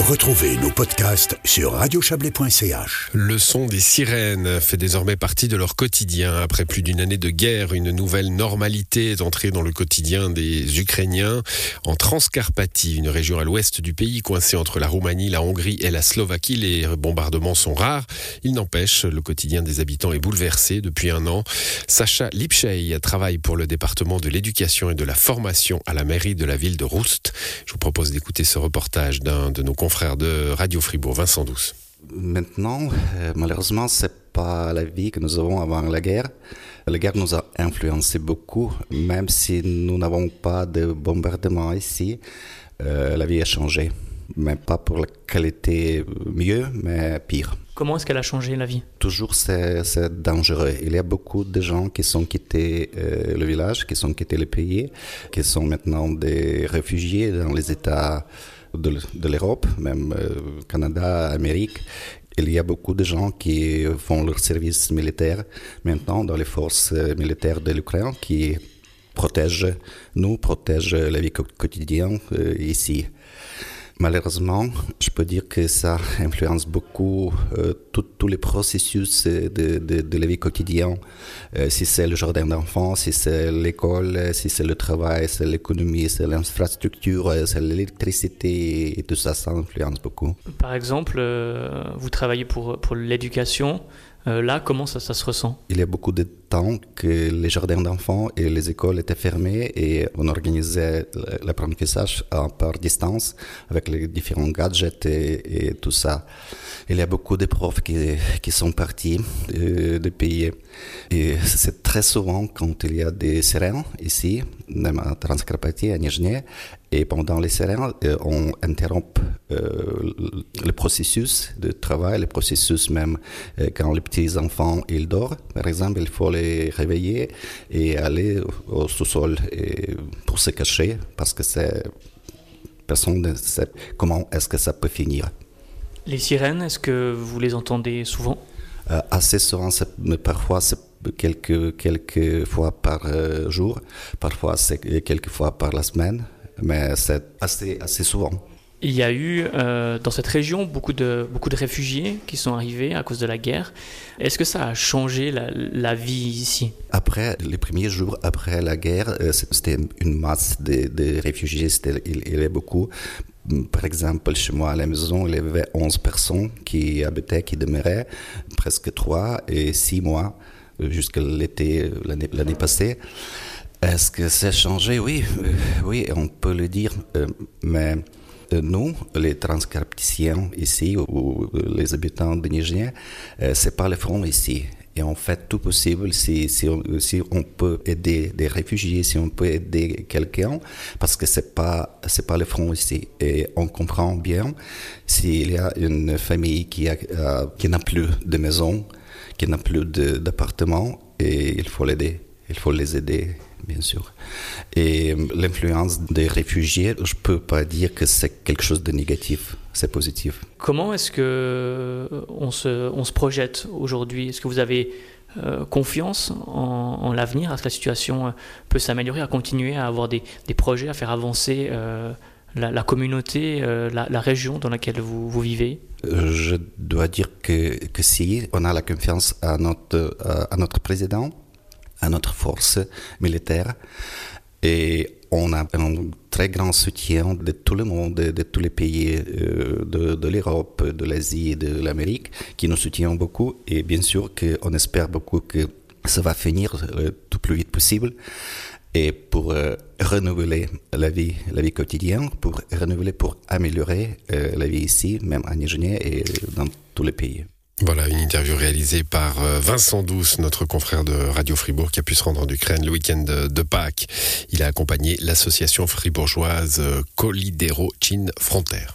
Retrouvez nos podcasts sur radiochablais.ch. Le son des sirènes fait désormais partie de leur quotidien. Après plus d'une année de guerre, une nouvelle normalité est entrée dans le quotidien des Ukrainiens. En Transcarpathie, une région à l'ouest du pays coincée entre la Roumanie, la Hongrie et la Slovaquie, les bombardements sont rares. Il n'empêche, le quotidien des habitants est bouleversé depuis un an. Sacha Lipchey travaille pour le département de l'éducation et de la formation à la mairie de la ville de Roust. Je vous propose d'écouter ce reportage d'un de nos confrères frère de Radio Fribourg, Vincent Douce. Maintenant, euh, malheureusement, c'est pas la vie que nous avons avant la guerre. La guerre nous a influencé beaucoup, même si nous n'avons pas de bombardement ici. Euh, la vie a changé, mais pas pour la qualité mieux, mais pire. Comment est-ce qu'elle a changé la vie? Toujours c'est dangereux. Il y a beaucoup de gens qui sont quittés euh, le village, qui sont quittés le pays, qui sont maintenant des réfugiés dans les États de, l'Europe, même euh, Canada, Amérique. Il y a beaucoup de gens qui font leur service militaire maintenant dans les forces euh, militaires de l'Ukraine qui protègent nous, protègent la vie quotidienne euh, ici. Malheureusement, je peux dire que ça influence beaucoup euh, tous les processus de, de, la vie quotidienne. Euh, si c'est le jardin d'enfants, si c'est l'école, si c'est le travail, c'est l'économie, c'est l'infrastructure, c'est l'électricité, tout ça, ça influence beaucoup. Par exemple, euh, vous travaillez pour, pour l'éducation. Euh, là, comment ça, se ressent? Il y a beaucoup de temps que les jardins d'enfants et les écoles étaient fermés et on organisait l'apprentissage par distance avec les différents gadgets et, tout ça. Il y a beaucoup de profs qui, qui sont partis euh, de pays. Et c'est très souvent quand il y a des sirènes ici, à Transcarpathie, à Nijne, et pendant les sirènes, euh, on interrompt euh, le processus de travail, le processus même euh, quand les petits enfants ils dorment. Par exemple, il faut les réveiller et aller au sous-sol pour se cacher parce que c'est personne ne sait comment est-ce que ça peut finir. Les sirènes, est-ce que vous les entendez souvent? Assez souvent, mais parfois c'est quelques, quelques fois par jour, parfois c'est quelques fois par la semaine, mais c'est assez, assez souvent. Il y a eu euh, dans cette région beaucoup de, beaucoup de réfugiés qui sont arrivés à cause de la guerre. Est-ce que ça a changé la, la, vie ici? Après, les premiers jours après la guerre, euh, c'était une masse de, de réfugiés, il, il y avait beaucoup. Par exemple, chez moi à la maison, il y avait 11 personnes qui habitaient, qui demeuraient, presque 3 et 6 mois euh, jusqu'à l'été, l'année passée. Est-ce que c'est changé? Oui, oui, on peut le dire, mais nous, les transcarpticiens ici, ou les habitants de euh, c'est pas le front ici. Et on fait tout possible si, on, peut aider des réfugiés, si on peut aider quelqu'un, parce que c'est pas pas le front ici. Et on comprend bien s'il y a une famille qui a euh, qui n'a plus de maison, qui n'a plus d'appartement, et il faut l'aider, il faut les aider bien sûr. Et euh, l'influence des réfugiés, je ne peux pas dire que c'est quelque chose de négatif, c'est positif. Comment est-ce que euh, on se, on se projette aujourd'hui? Est-ce que vous avez euh, confiance en, l'avenir Est-ce que la situation peut s'améliorer, à continuer à avoir des, des projets, à faire avancer la, communauté, la, région dans laquelle vous, vous vivez? Je dois dire que, que si, on a la confiance à notre, à notre président à notre force militaire. Et on a un très grand soutien de tout le monde, de, tous les pays euh, de, l'Europe, de l'Asie et de l'Amérique qui nous soutiennent beaucoup. Et bien sûr qu'on espère beaucoup que ça va finir euh, tout plus vite possible. Et pour euh, renouveler la vie, la vie quotidienne, pour renouveler, pour améliorer la vie ici, même en Nigérie et dans tous les pays. Voilà une interview réalisée par euh, Vincent Douce, notre confrère de Radio Fribourg, qui a pu se rendre en Ukraine le week-end de Pâques. Il a accompagné l'association fribourgeoise euh, Colidero Chin Frontière.